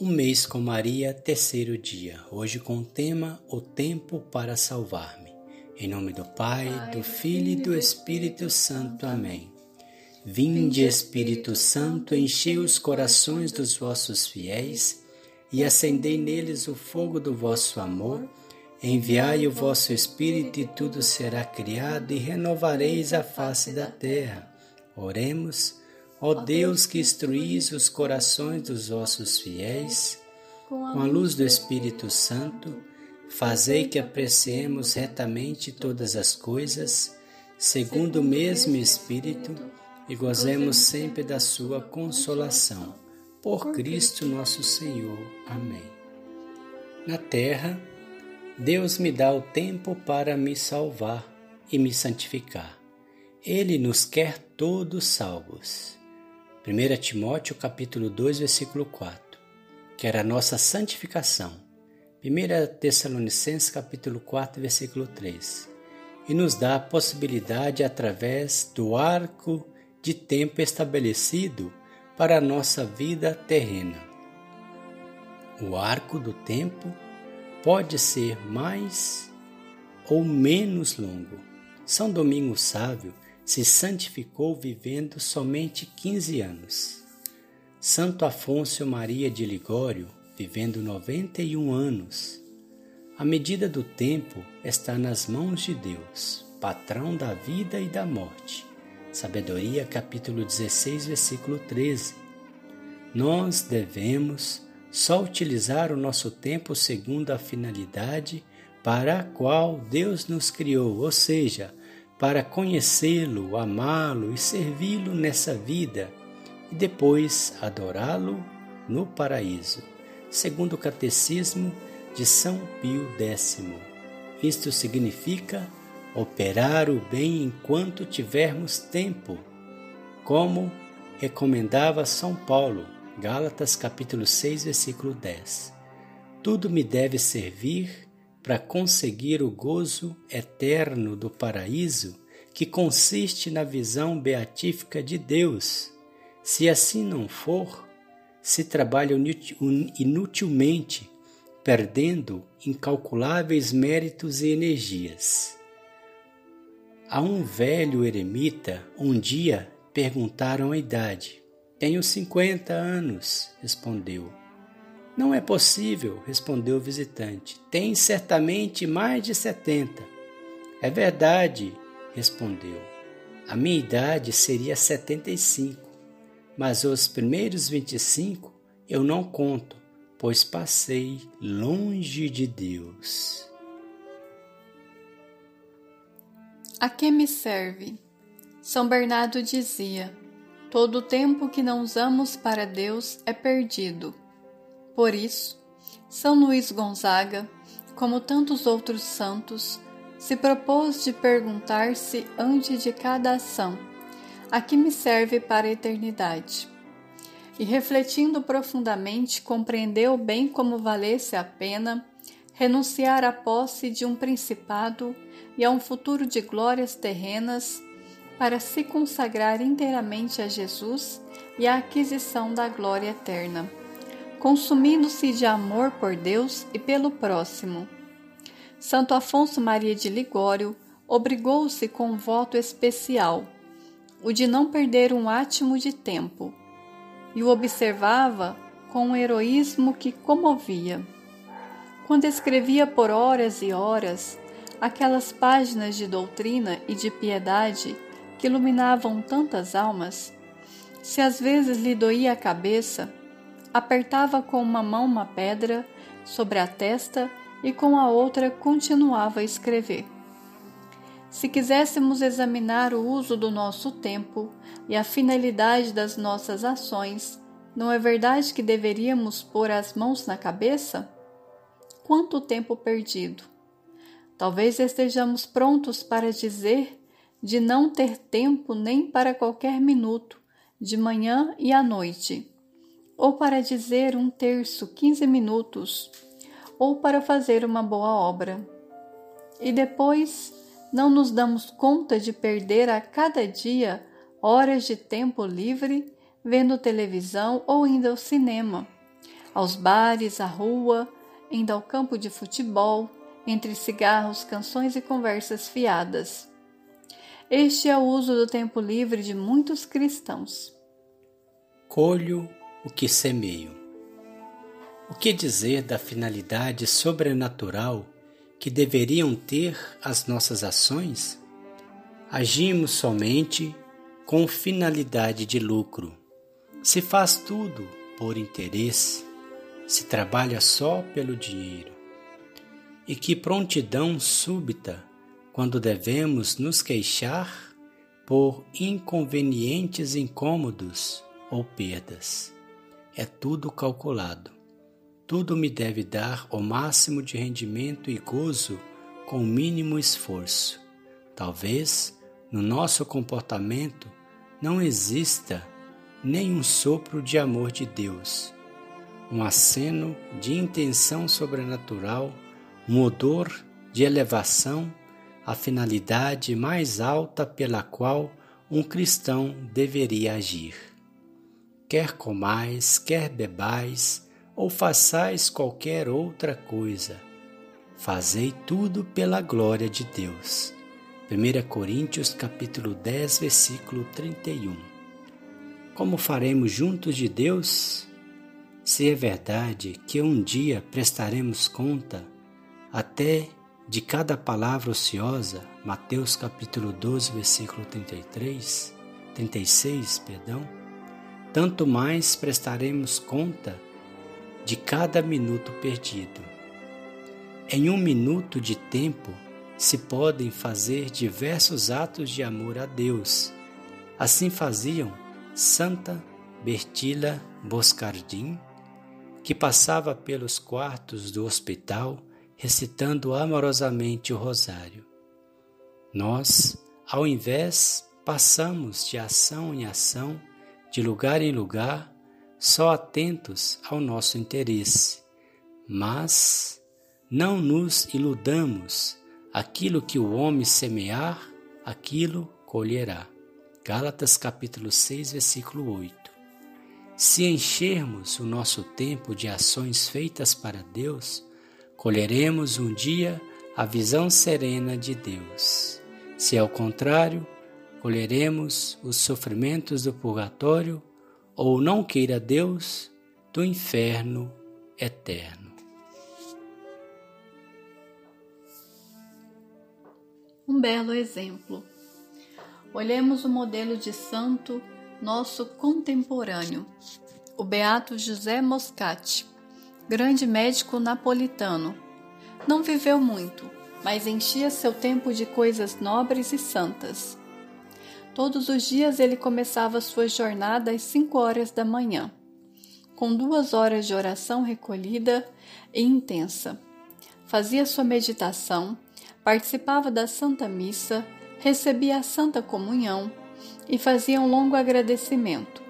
Um mês com Maria, terceiro dia. Hoje com o tema O Tempo para Salvar-me. Em nome do Pai, do Filho e do Espírito Santo. Amém. Vinde, Espírito Santo, enchei os corações dos vossos fiéis e acendei neles o fogo do vosso amor. Enviai o vosso Espírito e tudo será criado e renovareis a face da terra. Oremos. Ó Deus que instruís os corações dos vossos fiéis, com a luz do Espírito Santo, fazei que apreciemos retamente todas as coisas, segundo o mesmo Espírito, e gozemos sempre da sua consolação. Por Cristo nosso Senhor. Amém. Na terra, Deus me dá o tempo para me salvar e me santificar. Ele nos quer todos salvos. 1 Timóteo capítulo 2, versículo 4, que era a nossa santificação. 1 Tessalonicenses capítulo 4, versículo 3, e nos dá a possibilidade através do arco de tempo estabelecido para a nossa vida terrena. O arco do tempo pode ser mais ou menos longo. São Domingos Sábio se santificou vivendo somente 15 anos. Santo Afonso Maria de Ligório, vivendo 91 anos. A medida do tempo está nas mãos de Deus, patrão da vida e da morte. Sabedoria, capítulo 16, versículo 13. Nós devemos só utilizar o nosso tempo segundo a finalidade para a qual Deus nos criou, ou seja, para conhecê-lo, amá-lo e servi-lo nessa vida e depois adorá-lo no paraíso, segundo o Catecismo de São Pio X. Isto significa operar o bem enquanto tivermos tempo, como recomendava São Paulo, Gálatas capítulo 6, versículo 10. Tudo me deve servir para conseguir o gozo eterno do paraíso que consiste na visão beatífica de Deus. Se assim não for, se trabalha inutilmente, perdendo incalculáveis méritos e energias. A um velho eremita, um dia perguntaram a idade. Tenho cinquenta anos, respondeu. Não é possível, respondeu o visitante. Tem certamente mais de setenta. É verdade, respondeu. A minha idade seria setenta e cinco, mas os primeiros vinte e cinco eu não conto, pois passei longe de Deus. A que me serve? São Bernardo dizia: todo o tempo que não usamos para Deus é perdido. Por isso, São Luís Gonzaga, como tantos outros santos, se propôs de perguntar-se antes de cada ação: a que me serve para a eternidade? E refletindo profundamente, compreendeu bem como valesse a pena renunciar à posse de um principado e a um futuro de glórias terrenas para se consagrar inteiramente a Jesus e à aquisição da glória eterna consumindo-se de amor por Deus e pelo próximo. Santo Afonso Maria de Ligório obrigou-se com um voto especial, o de não perder um átimo de tempo, e o observava com um heroísmo que comovia. Quando escrevia por horas e horas aquelas páginas de doutrina e de piedade que iluminavam tantas almas, se às vezes lhe doía a cabeça, apertava com uma mão uma pedra sobre a testa e com a outra continuava a escrever. Se quiséssemos examinar o uso do nosso tempo e a finalidade das nossas ações, não é verdade que deveríamos pôr as mãos na cabeça? Quanto tempo perdido! Talvez estejamos prontos para dizer de não ter tempo nem para qualquer minuto, de manhã e à noite ou para dizer um terço, 15 minutos, ou para fazer uma boa obra. E depois não nos damos conta de perder a cada dia horas de tempo livre vendo televisão ou indo ao cinema, aos bares, à rua, indo ao campo de futebol, entre cigarros, canções e conversas fiadas. Este é o uso do tempo livre de muitos cristãos. Colho o que semeio. O que dizer da finalidade sobrenatural que deveriam ter as nossas ações? Agimos somente com finalidade de lucro. Se faz tudo por interesse, se trabalha só pelo dinheiro. E que prontidão súbita quando devemos nos queixar por inconvenientes incômodos ou perdas. É tudo calculado. Tudo me deve dar o máximo de rendimento e gozo com o mínimo esforço. Talvez no nosso comportamento não exista nem um sopro de amor de Deus, um aceno de intenção sobrenatural, um odor de elevação, a finalidade mais alta pela qual um cristão deveria agir. Quer comais, quer bebais, ou façais qualquer outra coisa, fazei tudo pela glória de Deus 1 Coríntios capítulo 10, versículo 31. Como faremos juntos de Deus? Se é verdade que um dia prestaremos conta até de cada palavra ociosa, Mateus capítulo 12, versículo 33, 36, perdão, tanto mais prestaremos conta de cada minuto perdido. Em um minuto de tempo, se podem fazer diversos atos de amor a Deus. Assim faziam Santa Bertila Boscardin, que passava pelos quartos do hospital recitando amorosamente o rosário. Nós, ao invés, passamos de ação em ação, de lugar em lugar, só atentos ao nosso interesse. Mas não nos iludamos Aquilo que o homem semear, aquilo colherá. Gálatas capítulo 6, versículo 8. Se enchermos o nosso tempo de ações feitas para Deus, colheremos um dia a visão serena de Deus. Se ao contrário, colheremos os sofrimentos do purgatório ou não queira Deus do inferno eterno. um belo exemplo. Olhemos o modelo de santo nosso contemporâneo, o beato José Moscati, grande médico napolitano. Não viveu muito, mas enchia seu tempo de coisas nobres e santas. Todos os dias ele começava sua jornada às cinco horas da manhã, com duas horas de oração recolhida e intensa. Fazia sua meditação, participava da Santa Missa, recebia a Santa Comunhão e fazia um longo agradecimento.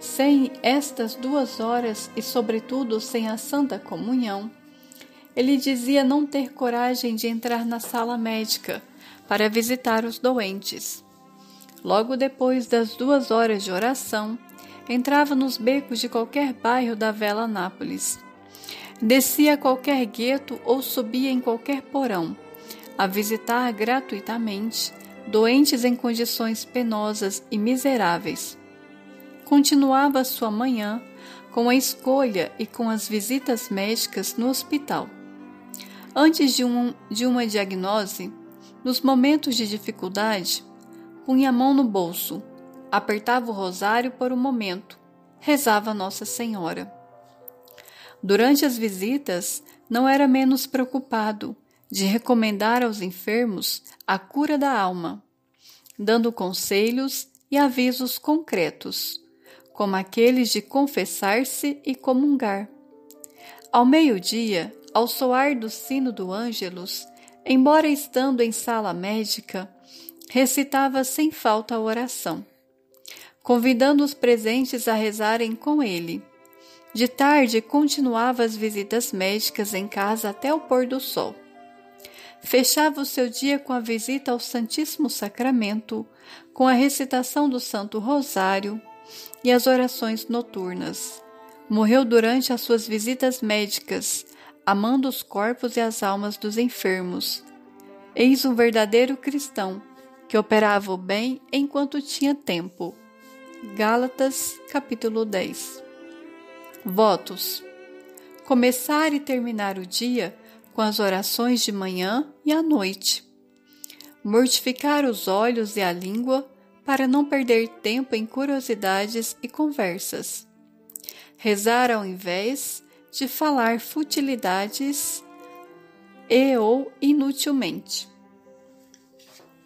Sem estas duas horas e, sobretudo, sem a Santa Comunhão, ele dizia não ter coragem de entrar na sala médica para visitar os doentes. Logo depois das duas horas de oração, entrava nos becos de qualquer bairro da Vela Nápoles. Descia qualquer gueto ou subia em qualquer porão a visitar gratuitamente doentes em condições penosas e miseráveis. Continuava sua manhã com a escolha e com as visitas médicas no hospital. Antes de, um, de uma diagnose, nos momentos de dificuldade, punha a mão no bolso, apertava o rosário por um momento, rezava Nossa Senhora. Durante as visitas, não era menos preocupado de recomendar aos enfermos a cura da alma, dando conselhos e avisos concretos, como aqueles de confessar-se e comungar. Ao meio-dia, ao soar do sino do Ângelus, embora estando em sala médica, recitava sem falta a oração, convidando os presentes a rezarem com ele. De tarde, continuava as visitas médicas em casa até o pôr do sol fechava o seu dia com a visita ao Santíssimo Sacramento, com a recitação do Santo Rosário e as orações noturnas, morreu durante as suas visitas médicas, amando os corpos e as almas dos enfermos. Eis um verdadeiro cristão que operava o bem enquanto tinha tempo. Gálatas, capítulo 10. Votos: Começar e terminar o dia com as orações de manhã e à noite. Mortificar os olhos e a língua para não perder tempo em curiosidades e conversas. Rezar ao invés de falar futilidades e ou inutilmente.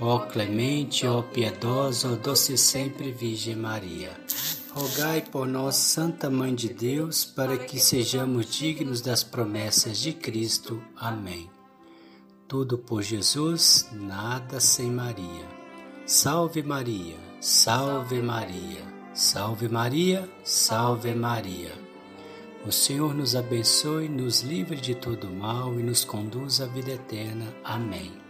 ó clemente, ó piedosa, ó doce sempre Virgem Maria. Rogai por nós, Santa Mãe de Deus, para que sejamos dignos das promessas de Cristo. Amém. Tudo por Jesus, nada sem Maria. Salve Maria, salve Maria, salve Maria, salve Maria. O Senhor nos abençoe, nos livre de todo mal e nos conduz à vida eterna. Amém.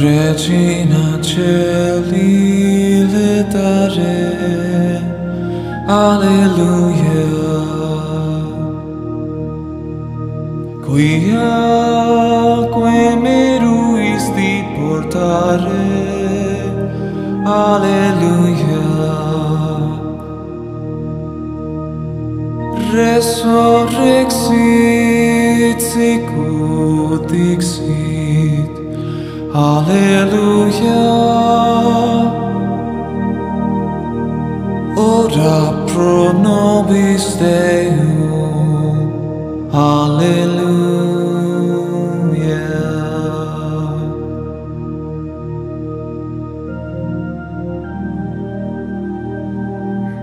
Regina Celi letare Alleluia. Quia que meruis di portare Alleluia. Resurrexit sicut dixit Alleluia. Ora pro nobis Deum. Alleluia.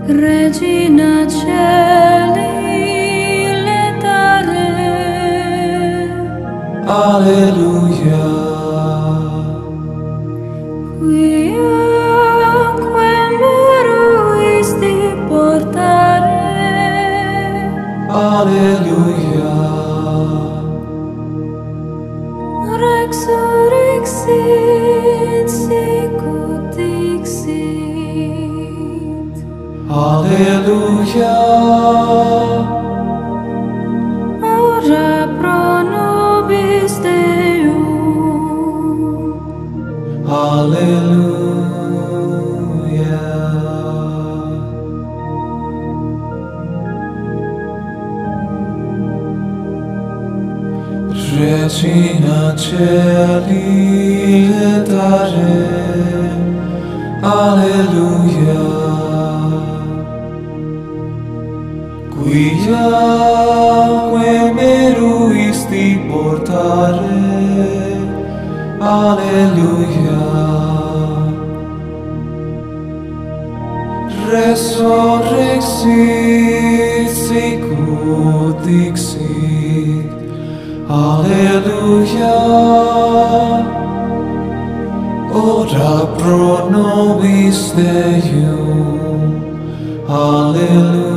Regina Celi letare. Alleluia. Regina Celi letare, Alleluia. giacque meruisti portare. Alleluia. Resurrexit sicut dixit. Alleluia. Ora pro nobis Deum Alleluia.